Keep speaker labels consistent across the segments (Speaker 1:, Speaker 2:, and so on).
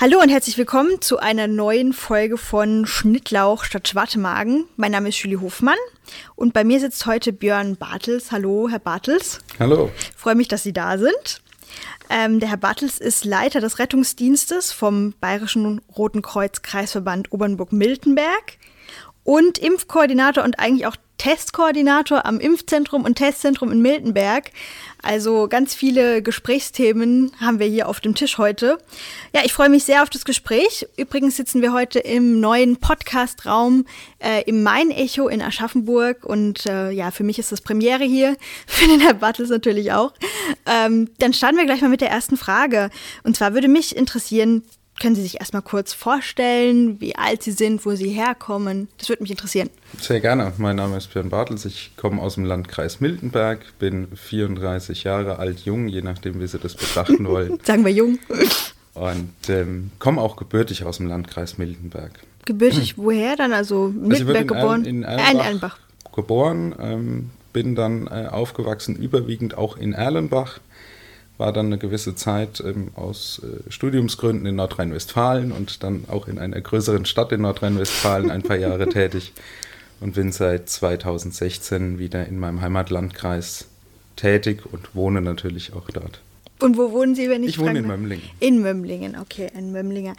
Speaker 1: Hallo und herzlich willkommen zu einer neuen Folge von Schnittlauch statt Schwartemagen. Mein Name ist Julie Hofmann und bei mir sitzt heute Björn Bartels. Hallo, Herr Bartels.
Speaker 2: Hallo.
Speaker 1: Ich freue mich, dass Sie da sind. Ähm, der Herr Bartels ist Leiter des Rettungsdienstes vom Bayerischen Roten Kreuz Kreisverband Obernburg-Miltenberg und Impfkoordinator und eigentlich auch Testkoordinator am Impfzentrum und Testzentrum in Miltenberg. Also ganz viele Gesprächsthemen haben wir hier auf dem Tisch heute. Ja, ich freue mich sehr auf das Gespräch. Übrigens sitzen wir heute im neuen Podcast-Raum äh, im Main-Echo in Aschaffenburg und äh, ja, für mich ist das Premiere hier, für den Herr Battles natürlich auch. Ähm, dann starten wir gleich mal mit der ersten Frage. Und zwar würde mich interessieren, können Sie sich erstmal kurz vorstellen, wie alt Sie sind, wo Sie herkommen? Das würde mich interessieren.
Speaker 2: Sehr gerne. Mein Name ist Björn Bartels. Ich komme aus dem Landkreis Miltenberg, bin 34 Jahre alt, jung, je nachdem, wie Sie das betrachten wollen.
Speaker 1: Sagen wir jung.
Speaker 2: Und ähm, komme auch gebürtig aus dem Landkreis Miltenberg.
Speaker 1: Gebürtig woher dann? Also Miltenberg
Speaker 2: also
Speaker 1: geboren?
Speaker 2: In, Erlenbach, in Erlenbach. Geboren, ähm, bin dann äh, aufgewachsen, überwiegend auch in Erlenbach war dann eine gewisse Zeit ähm, aus äh, Studiumsgründen in Nordrhein-Westfalen und dann auch in einer größeren Stadt in Nordrhein-Westfalen ein paar Jahre tätig und bin seit 2016 wieder in meinem Heimatlandkreis tätig und wohne natürlich auch dort.
Speaker 1: Und wo wohnen Sie, wenn ich
Speaker 2: Ich wohne in Mömmlingen.
Speaker 1: In Mömmlingen, okay, in Mömmlinger.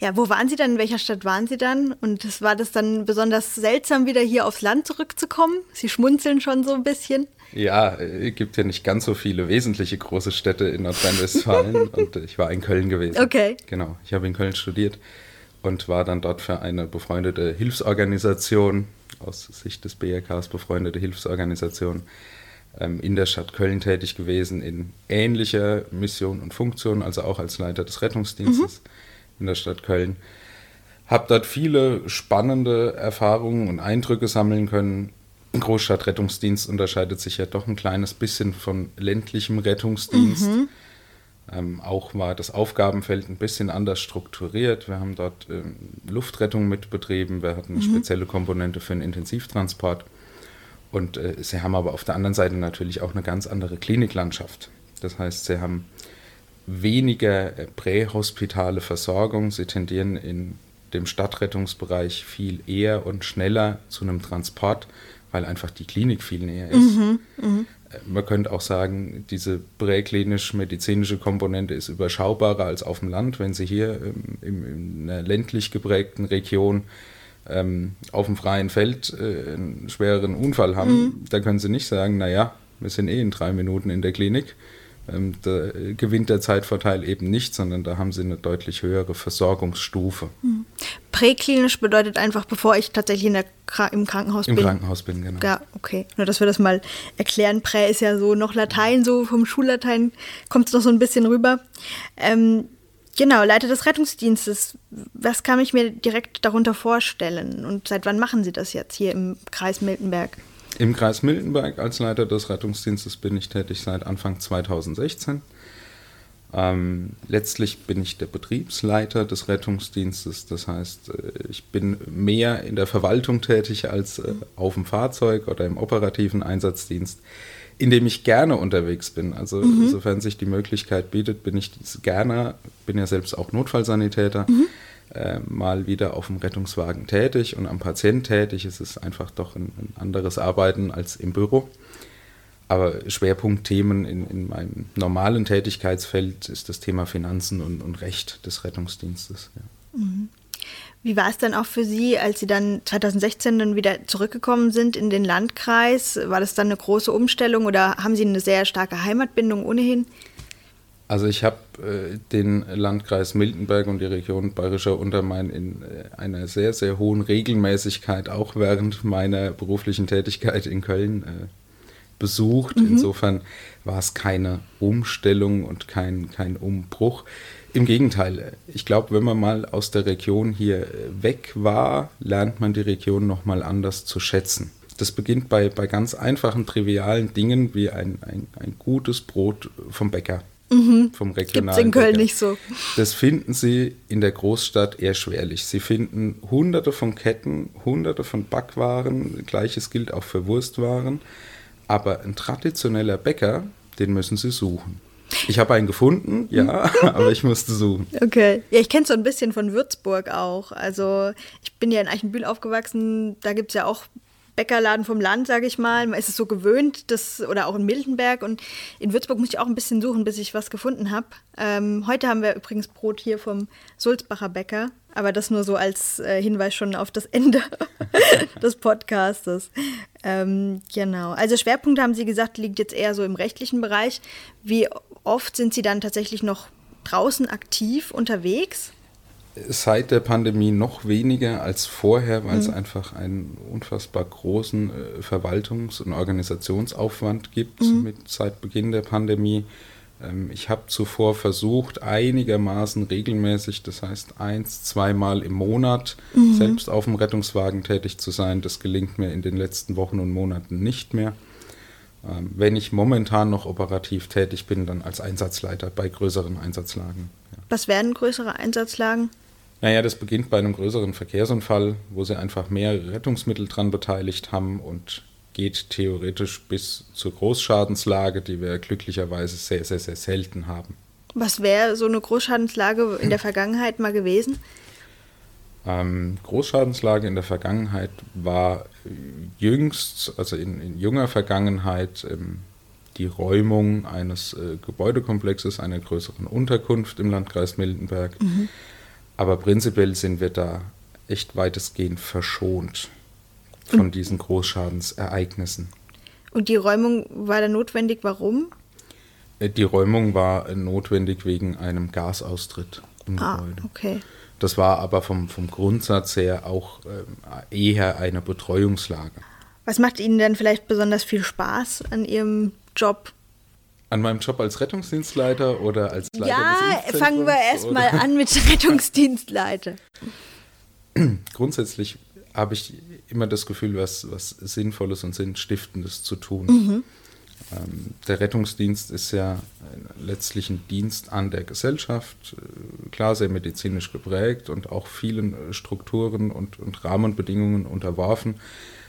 Speaker 1: Ja, wo waren Sie dann? In welcher Stadt waren Sie dann? Und das, war das dann besonders seltsam, wieder hier aufs Land zurückzukommen? Sie schmunzeln schon so ein bisschen.
Speaker 2: Ja, es gibt ja nicht ganz so viele wesentliche große Städte in Nordrhein-Westfalen und ich war in Köln gewesen.
Speaker 1: Okay.
Speaker 2: Genau, ich habe in Köln studiert und war dann dort für eine befreundete Hilfsorganisation, aus Sicht des BRKs befreundete Hilfsorganisation, in der Stadt Köln tätig gewesen, in ähnlicher Mission und Funktion, also auch als Leiter des Rettungsdienstes mhm. in der Stadt Köln. Habe dort viele spannende Erfahrungen und Eindrücke sammeln können Großstadtrettungsdienst unterscheidet sich ja doch ein kleines bisschen von ländlichem Rettungsdienst. Mhm. Ähm, auch war das Aufgabenfeld ein bisschen anders strukturiert. Wir haben dort ähm, Luftrettung mitbetrieben, wir hatten eine mhm. spezielle Komponente für den Intensivtransport. Und äh, sie haben aber auf der anderen Seite natürlich auch eine ganz andere Kliniklandschaft. Das heißt, sie haben weniger äh, prähospitale Versorgung. Sie tendieren in dem Stadtrettungsbereich viel eher und schneller zu einem Transport weil einfach die Klinik viel näher ist. Mhm, mh. Man könnte auch sagen, diese präklinisch-medizinische Komponente ist überschaubarer als auf dem Land. Wenn Sie hier ähm, in einer ländlich geprägten Region ähm, auf dem freien Feld äh, einen schwereren Unfall haben, mhm. da können Sie nicht sagen, naja, wir sind eh in drei Minuten in der Klinik. Ähm, da gewinnt der Zeitvorteil eben nicht, sondern da haben sie eine deutlich höhere Versorgungsstufe.
Speaker 1: Hm. Präklinisch bedeutet einfach, bevor ich tatsächlich in der, im Krankenhaus
Speaker 2: Im
Speaker 1: bin.
Speaker 2: Im Krankenhaus bin, genau.
Speaker 1: Ja, okay. Nur, dass wir das mal erklären. Prä ist ja so noch Latein, so vom Schullatein kommt es noch so ein bisschen rüber. Ähm, genau, Leiter des Rettungsdienstes. Was kann ich mir direkt darunter vorstellen? Und seit wann machen Sie das jetzt hier im Kreis Miltenberg?
Speaker 2: Im Kreis Miltenberg als Leiter des Rettungsdienstes bin ich tätig seit Anfang 2016. Ähm, letztlich bin ich der Betriebsleiter des Rettungsdienstes, das heißt, äh, ich bin mehr in der Verwaltung tätig als äh, auf dem Fahrzeug oder im operativen Einsatzdienst, in dem ich gerne unterwegs bin. Also mhm. insofern sich die Möglichkeit bietet, bin ich gerne, bin ja selbst auch Notfallsanitäter. Mhm äh, mal wieder auf dem Rettungswagen tätig und am Patient tätig. Es ist einfach doch ein, ein anderes Arbeiten als im Büro. Aber Schwerpunktthemen in, in, meinem normalen Tätigkeitsfeld ist das Thema Finanzen und, und Recht des Rettungsdienstes. Ja.
Speaker 1: Mhm. Wie war es dann auch für Sie, als Sie dann 2016 dann wieder zurückgekommen sind in den Landkreis? War das dann eine große Umstellung oder haben Sie eine sehr starke Heimatbindung ohnehin?
Speaker 2: Also ich habe äh, den Landkreis Miltenberg und die Region Bayerischer Untermain in äh, einer sehr, sehr hohen Regelmäßigkeit auch während meiner beruflichen Tätigkeit in Köln äh, besucht. Mhm. Insofern war es keine Umstellung und kein, kein Umbruch. Im Gegenteil, ich glaube, wenn man mal aus der Region hier weg war, lernt man die Region nochmal anders zu schätzen. Das beginnt bei, bei ganz einfachen, trivialen Dingen wie ein, ein, ein gutes Brot vom Bäcker
Speaker 1: Mhm. Vom regionalen. Gibt's in Köln Bäcker. nicht so.
Speaker 2: Das finden Sie in der Großstadt eher schwerlich. Sie finden hunderte von Ketten, hunderte von Backwaren, gleiches gilt auch für Wurstwaren. Aber ein traditioneller Bäcker, den müssen Sie suchen. Ich habe einen gefunden, ja, aber ich musste suchen.
Speaker 1: Okay. Ja, ich kenne so ein bisschen von Würzburg auch. Also ich bin ja in Eichenbühl aufgewachsen, da gibt es ja auch Bäckerladen vom Land, sage ich mal. Man ist es so gewöhnt, das, oder auch in Miltenberg. Und in Würzburg muss ich auch ein bisschen suchen, bis ich was gefunden habe. Ähm, heute haben wir übrigens Brot hier vom Sulzbacher Bäcker. Aber das nur so als äh, Hinweis schon auf das Ende des Podcastes. Ähm, genau. Also Schwerpunkt haben Sie gesagt, liegt jetzt eher so im rechtlichen Bereich. Wie oft sind Sie dann tatsächlich noch draußen aktiv unterwegs?
Speaker 2: Seit der Pandemie noch weniger als vorher, weil mhm. es einfach einen unfassbar großen äh, Verwaltungs- und Organisationsaufwand gibt mhm. mit seit Beginn der Pandemie. Ähm, ich habe zuvor versucht, einigermaßen regelmäßig, das heißt eins, zweimal im Monat, mhm. selbst auf dem Rettungswagen tätig zu sein. Das gelingt mir in den letzten Wochen und Monaten nicht mehr. Ähm, wenn ich momentan noch operativ tätig bin, dann als Einsatzleiter bei größeren Einsatzlagen.
Speaker 1: Was werden größere Einsatzlagen?
Speaker 2: Naja, das beginnt bei einem größeren Verkehrsunfall, wo sie einfach mehrere Rettungsmittel dran beteiligt haben und geht theoretisch bis zur Großschadenslage, die wir glücklicherweise sehr, sehr, sehr selten haben.
Speaker 1: Was wäre so eine Großschadenslage in der Vergangenheit mal gewesen?
Speaker 2: Ähm, Großschadenslage in der Vergangenheit war jüngst, also in, in junger Vergangenheit, ähm, die Räumung eines äh, Gebäudekomplexes, einer größeren Unterkunft im Landkreis Miltenberg. Mhm. Aber prinzipiell sind wir da echt weitestgehend verschont von diesen Großschadensereignissen.
Speaker 1: Und die Räumung war da notwendig, warum?
Speaker 2: Äh, die Räumung war notwendig wegen einem Gasaustritt im ah, Gebäude.
Speaker 1: Okay.
Speaker 2: Das war aber vom, vom Grundsatz her auch äh, eher eine Betreuungslage.
Speaker 1: Was macht Ihnen denn vielleicht besonders viel Spaß an Ihrem Job?
Speaker 2: An meinem Job als Rettungsdienstleiter oder als
Speaker 1: Leiter Ja, fangen wir erstmal an mit Rettungsdienstleiter.
Speaker 2: Grundsätzlich habe ich immer das Gefühl, was, was Sinnvolles und Sinnstiftendes zu tun. Mhm. Ähm, der Rettungsdienst ist ja letztlich ein Dienst an der Gesellschaft, äh, klar sehr medizinisch geprägt und auch vielen äh, Strukturen und, und Rahmenbedingungen unterworfen,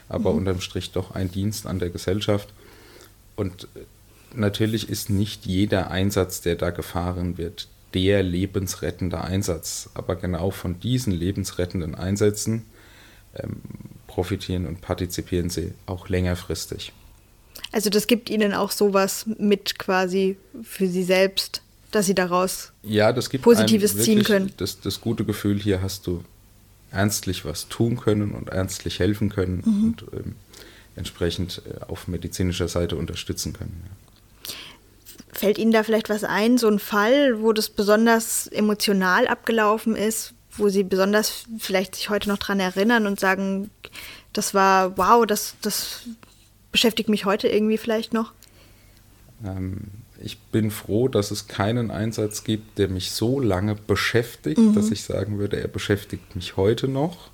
Speaker 2: aber mhm. unterm Strich doch ein Dienst an der Gesellschaft. Und äh, natürlich ist nicht jeder Einsatz, der da gefahren wird, der lebensrettende Einsatz. Aber genau von diesen lebensrettenden Einsätzen ähm, profitieren und partizipieren sie auch längerfristig.
Speaker 1: Also das gibt Ihnen auch sowas mit quasi für Sie selbst, dass Sie daraus
Speaker 2: ja, das gibt
Speaker 1: Positives ziehen können.
Speaker 2: Das, das gute Gefühl, hier hast du ernstlich was tun können und ernstlich helfen können mhm. und ähm, entsprechend äh, auf medizinischer Seite unterstützen können. Ja.
Speaker 1: Fällt Ihnen da vielleicht was ein, so ein Fall, wo das besonders emotional abgelaufen ist, wo Sie besonders vielleicht sich heute noch dran erinnern und sagen, das war wow, das, das beschäftigt mich heute irgendwie vielleicht noch?
Speaker 2: Ähm, ich bin froh, dass es keinen Einsatz gibt, der mich so lange beschäftigt, mhm. dass ich sagen würde, er beschäftigt mich heute noch.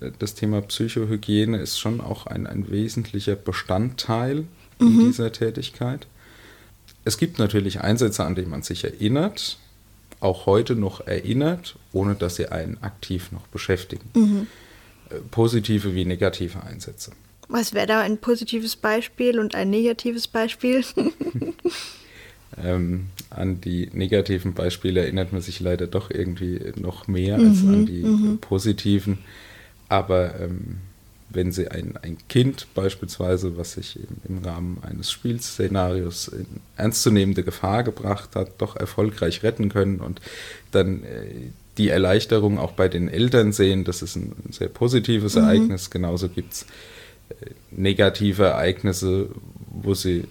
Speaker 2: Äh, das Thema Psychohygiene ist schon auch ein, ein wesentlicher Bestandteil mhm. in dieser Tätigkeit. Es gibt natürlich Einsätze, an die man sich erinnert, auch heute noch erinnert, ohne dass sie einen aktiv noch beschäftigen. Mhm. Äh, positive wie negative Einsätze.
Speaker 1: Was wäre da ein positives Beispiel und ein negatives Beispiel?
Speaker 2: ähm, an die negativen Beispiele erinnert man sich leider doch irgendwie noch mehr mhm, als an die mhm. positiven. Aber ähm, wenn Sie ein, ein Kind beispielsweise, was sich im, im Rahmen eines Spielszenarios in ernstzunehmende Gefahr gebracht hat, doch erfolgreich retten können und dann äh, die Erleichterung auch bei den Eltern sehen, das ist ein sehr positives mhm. Ereignis. Genauso gibt es äh, negative Ereignisse, wo sie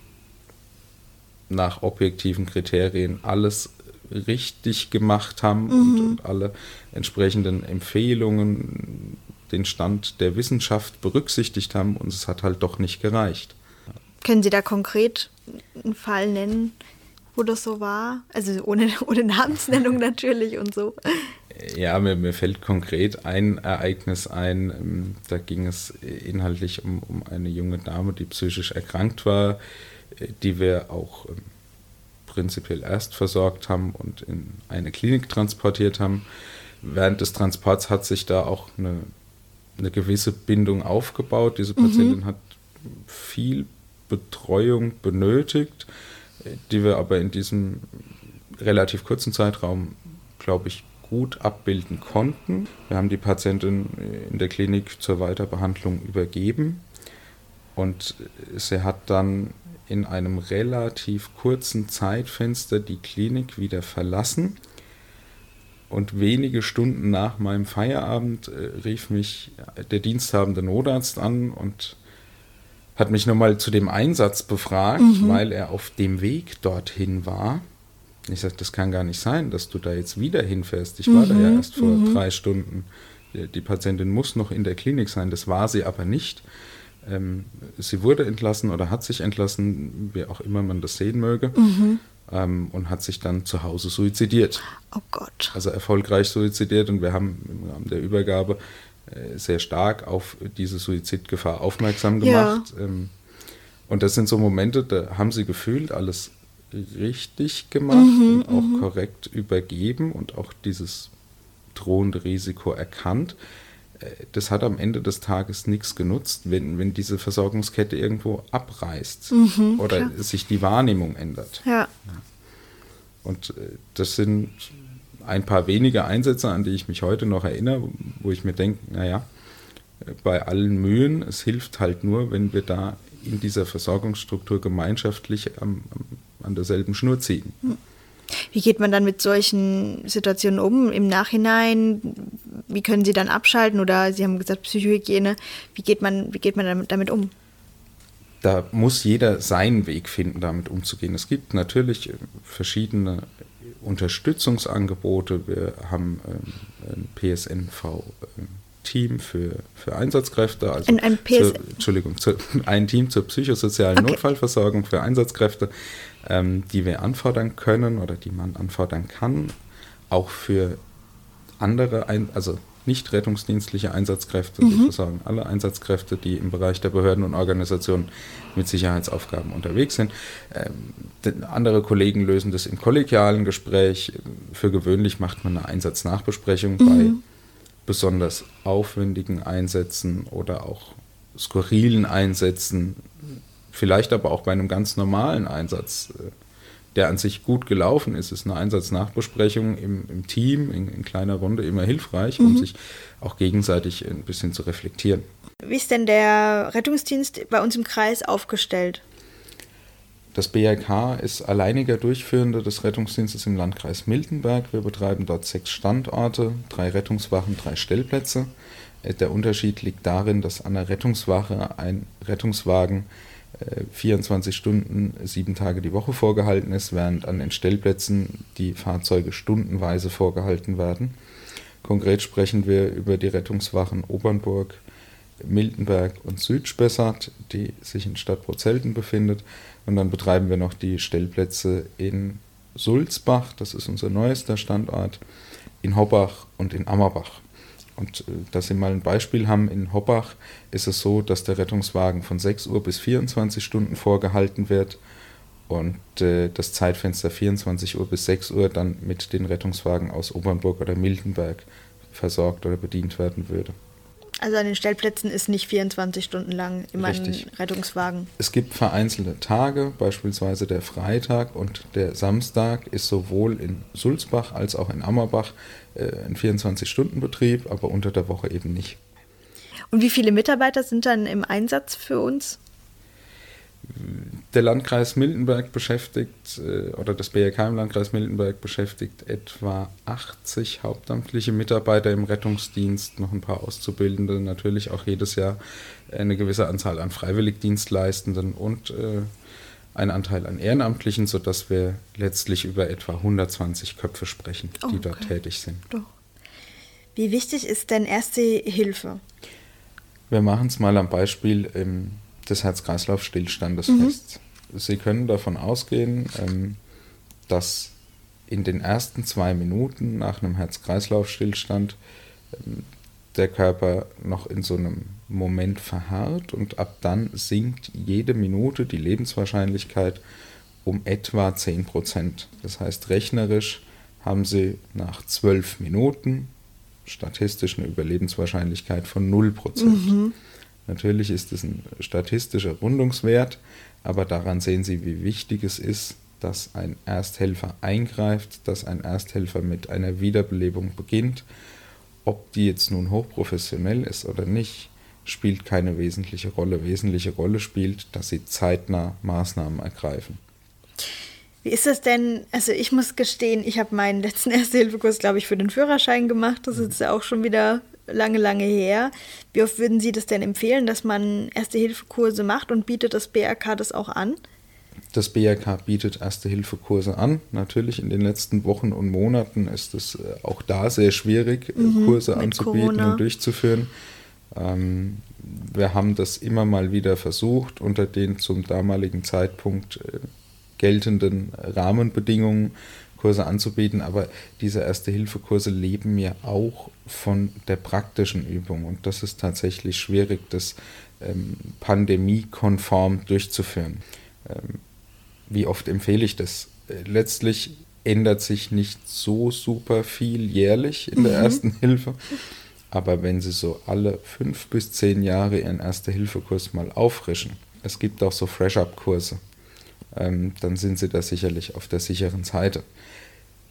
Speaker 2: nach objektiven Kriterien alles richtig gemacht haben mhm. und, und, alle entsprechenden Empfehlungen den Stand der Wissenschaft berücksichtigt haben und es hat halt doch nicht gereicht.
Speaker 1: Können Sie da konkret einen Fall nennen, wo das so war? Also ohne, ohne Namensnennung natürlich und so.
Speaker 2: Ja, mir, mir fällt konkret ein Ereignis ein. Ähm, da ging es inhaltlich um, um eine junge Dame, die psychisch erkrankt war, äh, die wir auch ähm, prinzipiell erst versorgt haben und in eine Klinik transportiert haben. Während des Transports hat sich da auch eine eine gewisse Bindung aufgebaut. Diese Patientin mhm. hat viel Betreuung benötigt. Die wir aber in diesem relativ kurzen Zeitraum, glaube ich, gut abbilden konnten. Wir haben die Patientin in der Klinik zur Weiterbehandlung übergeben und sie hat dann in einem relativ kurzen Zeitfenster die Klinik wieder verlassen. Und wenige Stunden nach meinem Feierabend äh, rief mich der diensthabende Notarzt an und hat mich nochmal zu dem Einsatz befragt, mhm. weil er auf dem Weg dorthin war. Ich sagte, das kann gar nicht sein, dass du da jetzt wieder hinfährst. Ich war da ja mhm. erst vor mhm. drei Stunden. Die Patientin muss noch in der Klinik sein. Das war sie aber nicht. Ähm, sie wurde entlassen oder hat sich entlassen, wie auch immer man das sehen möge, mhm. ähm, und hat sich dann zu Hause suizidiert.
Speaker 1: Oh Gott.
Speaker 2: Also erfolgreich suizidiert und wir haben im Rahmen der Übergabe sehr stark auf diese Suizidgefahr aufmerksam gemacht. Ja. Ähm, und das sind so Momente, da haben sie gefühlt alles richtig gemacht mhm, und auch mhm. korrekt übergeben und auch dieses drohende Risiko erkannt das hat am Ende des Tages nichts genutzt, wenn, wenn diese Versorgungskette irgendwo abreißt mhm, oder klar. sich die Wahrnehmung ändert.
Speaker 1: Ja.
Speaker 2: Und äh, das sind ein paar wenige Einsätze, an die ich mich heute noch erinnere, wo ich mir denke, naja, bei allen Mühen, es hilft halt nur, wenn wir da in dieser Versorgungsstruktur gemeinschaftlich am, am, an derselben Schnur ziehen. Mhm.
Speaker 1: Wie geht man dann mit solchen Situationen um im Nachhinein? Wie können Sie dann abschalten? Oder Sie haben gesagt Psychohygiene. Wie geht man, wie geht man damit, um?
Speaker 2: Da muss jeder seinen Weg finden, damit umzugehen. Es gibt natürlich verschiedene Unterstützungsangebote. Wir haben ähm, ein PSNV-Team für, für Einsatzkräfte, also
Speaker 1: ein, ein
Speaker 2: zur, Entschuldigung, zu, ein Team zur psychosozialen okay. Notfallversorgung für Einsatzkräfte ähm, die wir anfordern können oder die man anfordern kann, auch für andere, ein, also nicht rettungsdienstliche Einsatzkräfte, mhm. sozusagen alle Einsatzkräfte, die im Bereich der Behörden und Organisationen mit Sicherheitsaufgaben unterwegs sind. Ähm, andere Kollegen lösen das im kollegialen Gespräch. Für gewöhnlich macht man eine Einsatznachbesprechung mhm. bei besonders aufwendigen Einsätzen oder auch skurrilen Einsätzen vielleicht aber auch bei einem ganz normalen Einsatz, äh, der an sich gut gelaufen ist, ist eine Einsatznachbesprechung im, im Team, in, in, kleiner Runde immer hilfreich, um mhm. sich auch gegenseitig ein bisschen zu reflektieren.
Speaker 1: Wie ist denn der Rettungsdienst bei uns im Kreis aufgestellt?
Speaker 2: Das BRK ist alleiniger Durchführender des Rettungsdienstes im Landkreis Miltenberg. Wir betreiben dort sechs Standorte, drei Rettungswachen, drei Stellplätze. Äh, der Unterschied liegt darin, dass an der Rettungswache ein Rettungswagen 24 Stunden, sieben Tage die Woche vorgehalten ist, während an den Stellplätzen die Fahrzeuge stundenweise vorgehalten werden. Konkret sprechen wir über die Rettungswachen Obernburg, Miltenberg und Südspessart, die sich in Stadt Prozelten befindet. Und dann betreiben wir noch die Stellplätze in Sulzbach, das ist unser neuester Standort, in Hobbach und in Ammerbach. Und äh, dass Sie mal ein Beispiel haben, in Hoppach ist es so, dass der Rettungswagen von 6 Uhr bis 24 Stunden vorgehalten wird und äh, das Zeitfenster 24 Uhr bis 6 Uhr dann mit den Rettungswagen aus Obernburg oder Miltenberg versorgt oder bedient werden würde.
Speaker 1: Also an den Stellplätzen ist nicht 24 Stunden lang immer Richtig. ein Rettungswagen.
Speaker 2: Es gibt vereinzelte Tage, beispielsweise der Freitag und der Samstag ist sowohl in Sulzbach als auch in Ammerbach äh, ein 24-Stunden-Betrieb, aber unter der Woche eben nicht.
Speaker 1: Und wie viele Mitarbeiter sind dann im Einsatz für uns?
Speaker 2: Der Landkreis Miltenberg beschäftigt, äh, oder das BRK im Landkreis Miltenberg beschäftigt etwa 80 hauptamtliche Mitarbeiter im Rettungsdienst, noch ein paar Auszubildende, natürlich auch jedes Jahr eine gewisse Anzahl an Freiwilligdienstleistenden und äh, ein Anteil an Ehrenamtlichen, sodass wir letztlich über etwa 120 Köpfe sprechen, die okay. dort tätig sind. Doch.
Speaker 1: Wie wichtig ist denn erste Hilfe?
Speaker 2: Wir machen es mal am Beispiel des Herz-Kreislauf-Stillstandes mhm. fest. Sie können davon ausgehen, ähm, dass in den ersten zwei Minuten nach einem Herz-Kreislauf-Stillstand ähm, der Körper noch in so einem Moment verharrt und ab dann sinkt jede Minute die Lebenswahrscheinlichkeit um etwa 10 Prozent. Das heißt, rechnerisch haben Sie nach zwölf Minuten statistisch eine Überlebenswahrscheinlichkeit von 0 Prozent. Mhm. Natürlich ist es ein statistischer Rundungswert, aber daran sehen Sie, wie wichtig es ist, dass ein Ersthelfer eingreift, dass ein Ersthelfer mit einer Wiederbelebung beginnt. Ob die jetzt nun hochprofessionell ist oder nicht, spielt keine wesentliche Rolle. Wesentliche Rolle spielt, dass sie zeitnah Maßnahmen ergreifen.
Speaker 1: Wie ist das denn? Also ich muss gestehen, ich habe meinen letzten Erste-Hilfe-Kurs, glaube ich, für den Führerschein gemacht. Das ist jetzt auch schon wieder lange, lange her. Wie oft würden Sie das denn empfehlen, dass man Erste-Hilfe-Kurse macht und bietet das BRK das auch an?
Speaker 2: Das BRK bietet Erste-Hilfe-Kurse an. Natürlich in den letzten Wochen und Monaten ist es äh, auch da sehr schwierig, äh, mhm, Kurse anzubieten Corona. und durchzuführen. Ähm, wir haben das immer mal wieder versucht, unter den zum damaligen Zeitpunkt äh, geltenden Rahmenbedingungen Kurse anzubieten, aber diese Erste-Hilfe-Kurse leben ja auch von der praktischen Übung und das ist tatsächlich schwierig, das ähm, pandemiekonform durchzuführen. Ähm, wie oft empfehle ich das? Äh, letztlich ändert sich nicht so super viel jährlich in der mhm. Ersten Hilfe. Aber wenn Sie so alle fünf bis zehn Jahre Ihren Erste-Hilfe-Kurs mal auffrischen, es gibt auch so Fresh-Up-Kurse, ähm, dann sind Sie da sicherlich auf der sicheren Seite.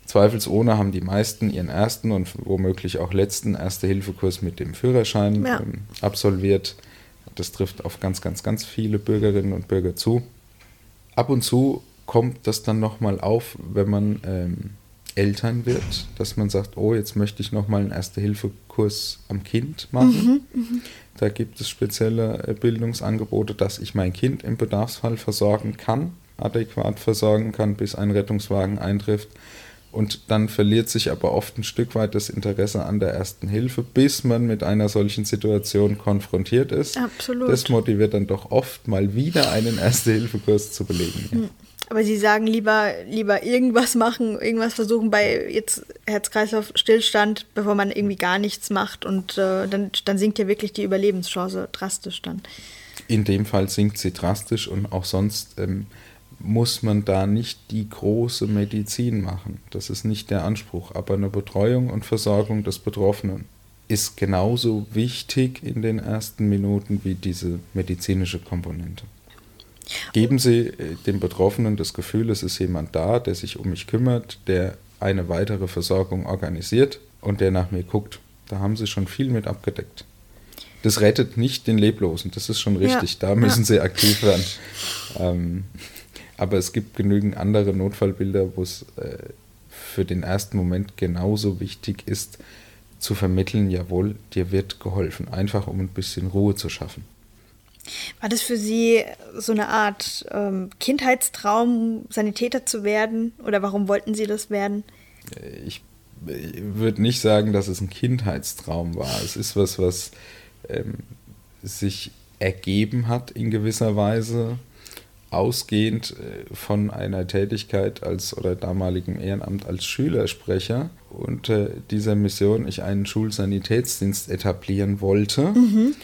Speaker 2: Zweifelsohne haben die meisten ihren ersten und womöglich auch letzten Erste-Hilfe-Kurs mit dem Führerschein ja. ähm, absolviert. Das trifft auf ganz, ganz, ganz viele Bürgerinnen und Bürger zu. Ab und zu kommt das dann nochmal auf, wenn man ähm, Eltern wird, dass man sagt, oh, jetzt möchte ich nochmal einen Erste-Hilfe-Kurs am Kind machen. Mhm, mh. Da gibt es spezielle äh, Bildungsangebote, dass ich mein Kind im Bedarfsfall versorgen kann, adäquat versorgen kann, bis ein Rettungswagen eintrifft. Und dann verliert sich aber oft ein Stück weit das Interesse an der ersten Hilfe, bis man mit einer solchen Situation konfrontiert ist. Absolut. Das motiviert dann doch oft mal wieder einen Erste-Hilfe-Kurs zu belegen. Ja. Hm.
Speaker 1: Aber Sie sagen lieber, lieber irgendwas machen, irgendwas versuchen bei jetzt Herz-Kreislauf-Stillstand, bevor man irgendwie gar nichts macht und äh, dann, dann sinkt ja wirklich die Überlebenschance drastisch dann.
Speaker 2: In dem Fall sinkt sie drastisch und auch sonst ähm, muss man da nicht die große Medizin machen. Das ist nicht der Anspruch. Aber eine Betreuung und Versorgung des Betroffenen ist genauso wichtig in den ersten Minuten wie diese medizinische Komponente. Geben Sie äh, dem Betroffenen das Gefühl, es ist jemand da, der sich um mich kümmert, der eine weitere Versorgung organisiert und der nach mir guckt. Da haben Sie schon viel mit abgedeckt. Das rettet nicht den Leblosen, das ist schon richtig. Ja, da müssen ja. Sie aktiv werden. Ähm, aber es gibt genügend andere Notfallbilder, wo es äh, für den ersten Moment genauso wichtig ist, zu vermitteln, jawohl, dir wird geholfen, einfach um ein bisschen Ruhe zu schaffen.
Speaker 1: War das für Sie so eine Art ähm, Kindheitstraum, Sanitäter zu werden? Oder warum wollten Sie das werden?
Speaker 2: Äh, ich, ich würde nicht sagen, dass es ein Kindheitstraum war. Es ist was, was ähm, sich ergeben hat in gewisser Weise ausgehend äh, von einer Tätigkeit als oder damaligen Ehrenamt als Schülersprecher unter dieser Mission ich einen Schulsanitätsdienst etablieren wollte. Mhm.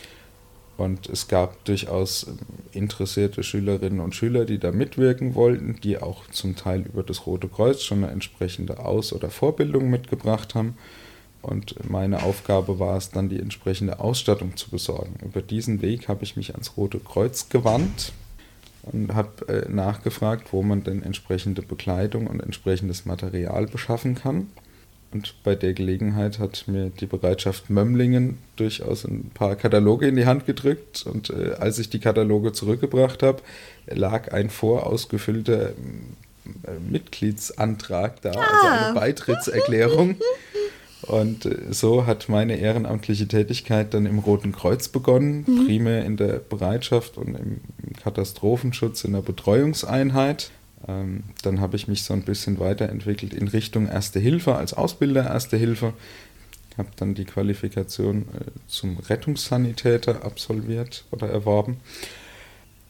Speaker 2: Und es gab durchaus interessierte Schülerinnen und Schüler, die da mitwirken wollten, die auch zum Teil über das Rote Kreuz schon eine entsprechende Aus- oder Vorbildung mitgebracht haben. Und meine Aufgabe war es dann, die entsprechende Ausstattung zu besorgen. Über diesen Weg habe ich mich ans Rote Kreuz gewandt und habe äh, nachgefragt, wo man denn entsprechende Bekleidung und entsprechendes Material beschaffen kann. Und bei der Gelegenheit hat mir die Bereitschaft Mömmlingen durchaus ein paar Kataloge in die Hand gedrückt. Und äh, als ich die Kataloge zurückgebracht habe, lag ein vorausgefüllter äh, Mitgliedsantrag da, also ah. also eine Beitrittserklärung. Und so hat meine ehrenamtliche Tätigkeit dann im Roten Kreuz begonnen, mhm. primär in der Bereitschaft und im Katastrophenschutz in der Betreuungseinheit. Ähm, dann habe ich mich so ein bisschen weiterentwickelt in Richtung Erste Hilfe als Ausbilder Erste Hilfe. Habe dann die Qualifikation äh, zum Rettungssanitäter absolviert oder erworben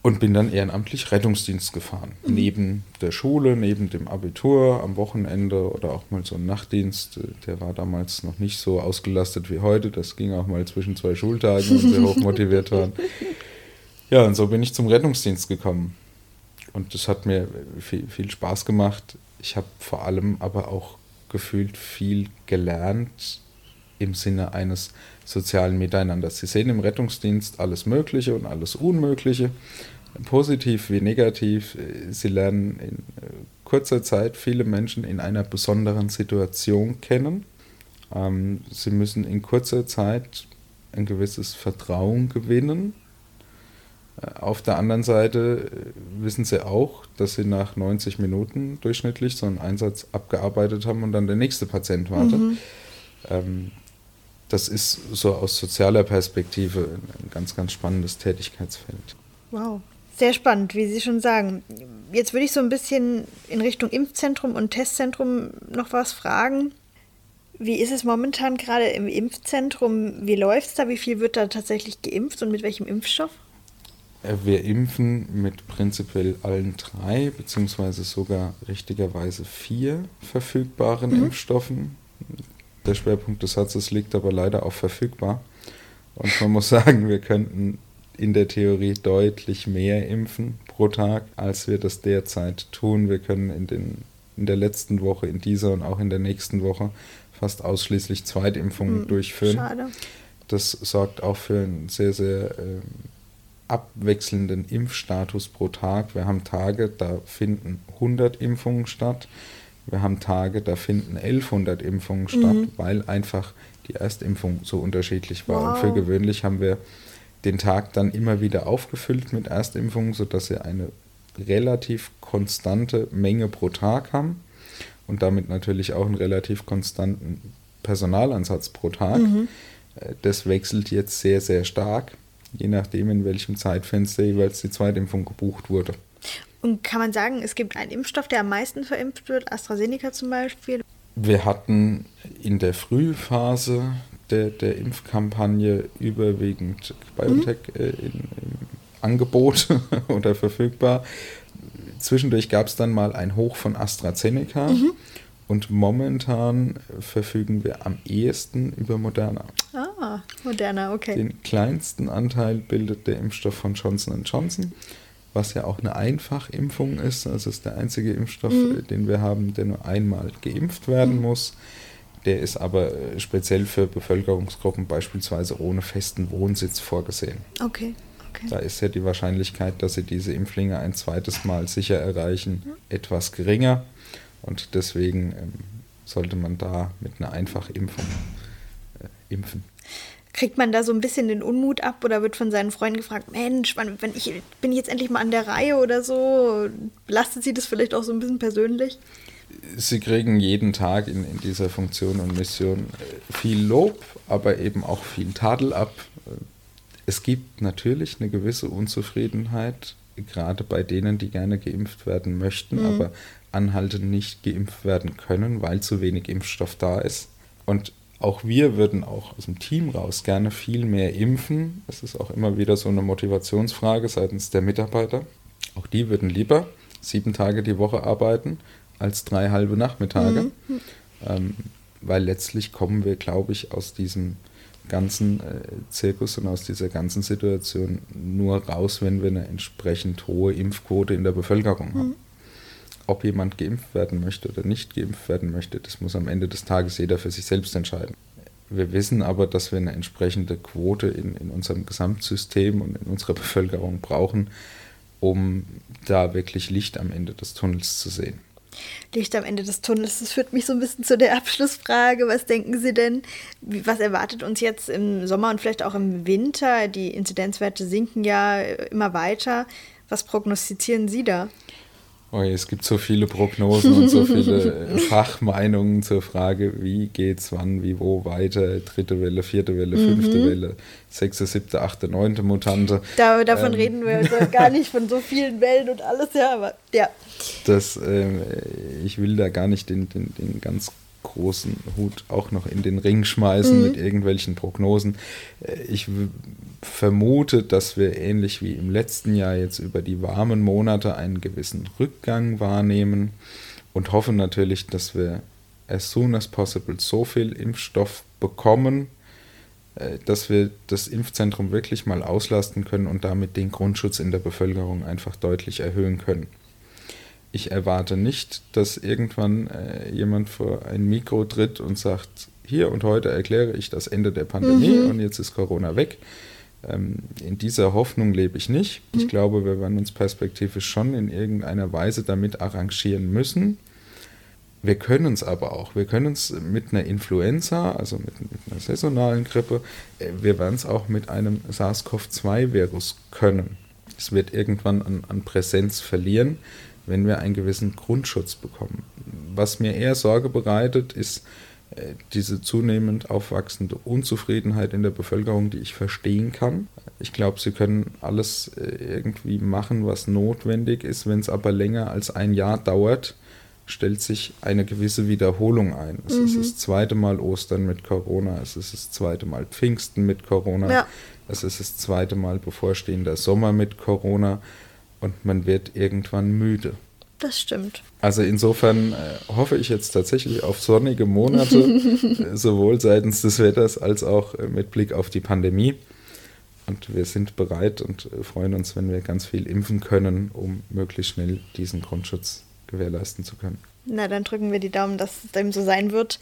Speaker 2: und bin dann ehrenamtlich Rettungsdienst gefahren. Mhm. Neben der Schule, neben dem Abitur, am Wochenende oder auch mal so ein Nachtdienst. Der war damals noch nicht so ausgelastet wie heute. Das ging auch mal zwischen zwei Schultagen, wenn wir hoch motiviert waren. Ja, und so bin ich zum Rettungsdienst gekommen. Und das hat mir viel, viel Spaß gemacht. Ich habe vor allem aber auch gefühlt viel gelernt im Sinne eines sozialen Miteinanders. Sie sehen im Rettungsdienst alles Mögliche und alles Unmögliche positiv wie negativ. Sie lernen in äh, kurzer Zeit viele Menschen in einer besonderen Situation kennen. Ähm, sie müssen in kurzer Zeit ein gewisses Vertrauen gewinnen. Äh, auf der anderen Seite äh, wissen sie auch, dass sie nach 90 Minuten durchschnittlich so einen Einsatz abgearbeitet haben und dann der nächste Patient wartet. Mhm. Ähm, das ist so aus sozialer Perspektive ein ganz, ganz spannendes Tätigkeitsfeld.
Speaker 1: Wow, sehr spannend, wie Sie schon sagen. Jetzt würde ich so ein bisschen in Richtung Impfzentrum und Testzentrum noch was fragen. Wie ist es momentan gerade im Impfzentrum? Wie läuft es da? Wie viel wird da tatsächlich geimpft und mit welchem Impfstoff?
Speaker 2: Äh, wir impfen mit prinzipiell allen drei, beziehungsweise sogar richtigerweise vier verfügbaren mhm. Impfstoffen. Der Schwerpunkt des Satzes liegt aber leider auf verfügbar. Und man muss sagen, wir könnten in der Theorie deutlich mehr impfen pro Tag, als wir das derzeit tun. Wir können in, den, in der letzten Woche, in dieser und auch in der nächsten Woche fast ausschließlich Zweitimpfungen mhm, durchführen. Schade. Das sorgt auch für einen sehr, sehr äh, abwechselnden Impfstatus pro Tag. Wir haben Tage, da finden 100 Impfungen statt. Wir haben Tage, da finden 1100 Impfungen mhm. statt, weil einfach die Erstimpfung so unterschiedlich war. Wow. Und für gewöhnlich haben wir den Tag dann immer wieder aufgefüllt mit Erstimpfungen, sodass wir eine relativ konstante Menge pro Tag haben und damit natürlich auch einen relativ konstanten Personalansatz pro Tag. Mhm. Äh, das wechselt jetzt sehr, sehr stark, je nachdem, in welchem Zeitfenster jeweils die Zweitimpfung gebucht wurde.
Speaker 1: Und kann man sagen, es gibt einen Impfstoff, der am meisten verimpft wird, AstraZeneca zum Beispiel?
Speaker 2: Wir hatten in der Frühphase der, der Impfkampagne überwiegend BioNTech mhm. äh, in, im Angebot oder verfügbar. Zwischendurch gab es dann mal ein Hoch von AstraZeneca. Mhm. Und momentan verfügen wir am ehesten über Moderna.
Speaker 1: Ah, Moderna, okay.
Speaker 2: Den kleinsten Anteil bildet der Impfstoff von Johnson Johnson was ja auch eine Einfachimpfung ist. Das ist der einzige Impfstoff, mhm. Äh, den wir haben, der nur einmal geimpft werden mhm. muss. Der ist aber äh, speziell für Bevölkerungsgruppen beispielsweise ohne festen Wohnsitz vorgesehen.
Speaker 1: Okay. okay.
Speaker 2: Da ist ja die Wahrscheinlichkeit, dass sie diese Impflinge ein zweites Mal sicher erreichen, etwas geringer. Und deswegen ähm, sollte man da mit einer Einfachimpfung äh, impfen.
Speaker 1: Kriegt man da so ein bisschen den Unmut ab oder wird von seinen Freunden gefragt, Mensch, wann, wenn ich bin jetzt endlich mal an der Reihe oder so? Belastet sie das vielleicht auch so ein bisschen persönlich?
Speaker 2: Sie kriegen jeden Tag in, in dieser Funktion und Mission äh, viel Lob, aber eben auch viel Tadel ab. Es gibt natürlich eine gewisse Unzufriedenheit, gerade bei denen, die gerne geimpft werden möchten, mhm. aber anhaltend nicht geimpft werden können, weil zu wenig Impfstoff da ist. Und auch wir würden auch aus dem Team raus gerne viel mehr impfen. Das ist auch immer wieder so eine Motivationsfrage seitens der Mitarbeiter. Auch die würden lieber sieben Tage die Woche arbeiten als drei halbe Nachmittage. Mhm. Ähm, weil letztlich kommen wir, glaube ich, aus diesem ganzen äh, Zirkus und aus dieser ganzen Situation nur raus, wenn wir eine entsprechend hohe Impfquote in der Bevölkerung haben. Mhm ob jemand geimpft werden möchte oder nicht geimpft werden möchte, das muss am Ende des Tages jeder für sich selbst entscheiden. Wir wissen aber, dass wir eine entsprechende Quote in, in unserem Gesamtsystem und in unserer Bevölkerung brauchen, um da wirklich Licht am Ende des Tunnels zu sehen.
Speaker 1: Licht am Ende des Tunnels, das führt mich so ein bisschen zu der Abschlussfrage. Was denken Sie denn? Was erwartet uns jetzt im Sommer und vielleicht auch im Winter? Die Inzidenzwerte sinken ja immer weiter. Was prognostizieren Sie da?
Speaker 2: Oh, es gibt so viele Prognosen und so viele Fachmeinungen zur Frage, wie geht's wann, wie, wo weiter, dritte Welle, vierte Welle, fünfte mhm. Welle, sechste, siebte, achte, neunte Mutante.
Speaker 1: Da, davon ähm, reden wir also gar nicht von so vielen Wellen und alles, ja, aber ja.
Speaker 2: Das, ähm, ich will da gar nicht den, den, den ganz großen Hut auch noch in den Ring schmeißen mhm. mit irgendwelchen Prognosen. Äh, ich vermute, dass wir ähnlich wie im letzten Jahr jetzt über die warmen Monate einen gewissen Rückgang wahrnehmen und hoffen natürlich, dass wir as soon as possible so viel Impfstoff bekommen, äh, dass wir das Impfzentrum wirklich mal auslasten können und damit den Grundschutz in der Bevölkerung einfach deutlich erhöhen können. Ich erwarte nicht, dass irgendwann äh, jemand vor ein Mikro tritt und sagt, hier und heute erkläre ich das Ende der Pandemie mhm. und jetzt ist Corona weg Ähm, in dieser Hoffnung lebe ich nicht. Ich mhm. glaube, wir werden uns perspektivisch schon in irgendeiner Weise damit arrangieren müssen. Wir können es aber auch. Wir können es mit einer Influenza, also mit, mit einer saisonalen Grippe, äh, wir werden es auch mit einem SARS-CoV-2-Virus können. Es wird irgendwann an, an Präsenz verlieren, wenn wir einen gewissen Grundschutz bekommen. Was mir eher Sorge bereitet, ist äh, diese zunehmend aufwachsende Unzufriedenheit in der Bevölkerung, die ich verstehen kann. Ich glaube, sie können alles äh, irgendwie machen, was notwendig ist. Wenn es aber länger als ein Jahr dauert, stellt sich eine gewisse Wiederholung ein. Es mhm. ist das zweite Mal Ostern mit Corona, es ist das zweite Mal Pfingsten mit Corona, ja. es ist das zweite Mal bevorstehender Sommer mit Corona und man wird irgendwann müde.
Speaker 1: Das stimmt.
Speaker 2: Also insofern äh, hoffe ich jetzt tatsächlich auf sonnige Monate, äh, sowohl seitens des Wetters als auch äh, mit Blick auf die Pandemie. Und wir sind bereit und freuen uns, wenn wir ganz viel impfen können, um möglichst schnell diesen Grundschutz gewährleisten zu können.
Speaker 1: Na, dann drücken wir die Daumen, dass es dem so sein wird.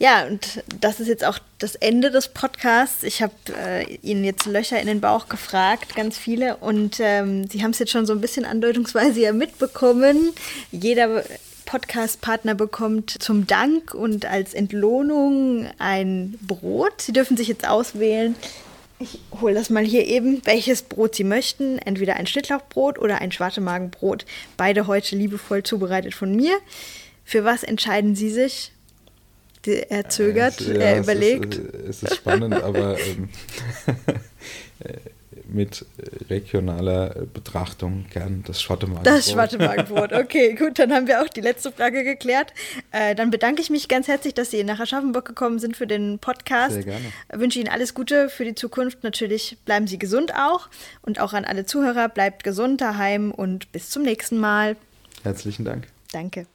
Speaker 1: Ja, und das ist jetzt auch das Ende des Podcasts. Ich habe äh, Ihnen jetzt Löcher in den Bauch gefragt, ganz viele. Und ähm, Sie haben es jetzt schon so ein bisschen andeutungsweise ja mitbekommen. Jeder Podcast-Partner bekommt zum Dank und als Entlohnung ein Brot. Sie dürfen sich jetzt auswählen, ich hole das mal hier eben, welches Brot Sie möchten. Entweder ein Schnittlauchbrot oder ein Schwartemagenbrot. Beide heute liebevoll zubereitet von mir. Für was entscheiden Sie sich? Er zögert, ja, er überlegt.
Speaker 2: Es ist, es ist spannend, aber ähm, mit regionaler Betrachtung gern das Schwattemagenbrot.
Speaker 1: Das Schwattemagenbrot, okay, gut, dann haben wir auch die letzte Frage geklärt. Äh, dann bedanke ich mich ganz herzlich, dass Sie nach Aschaffenburg gekommen sind für den Podcast. Sehr gerne. Ich wünsche Ihnen alles Gute für die Zukunft. Natürlich bleiben Sie gesund auch und auch an alle Zuhörer, bleibt gesund daheim und bis zum nächsten Mal.
Speaker 2: Herzlichen Dank.
Speaker 1: Danke.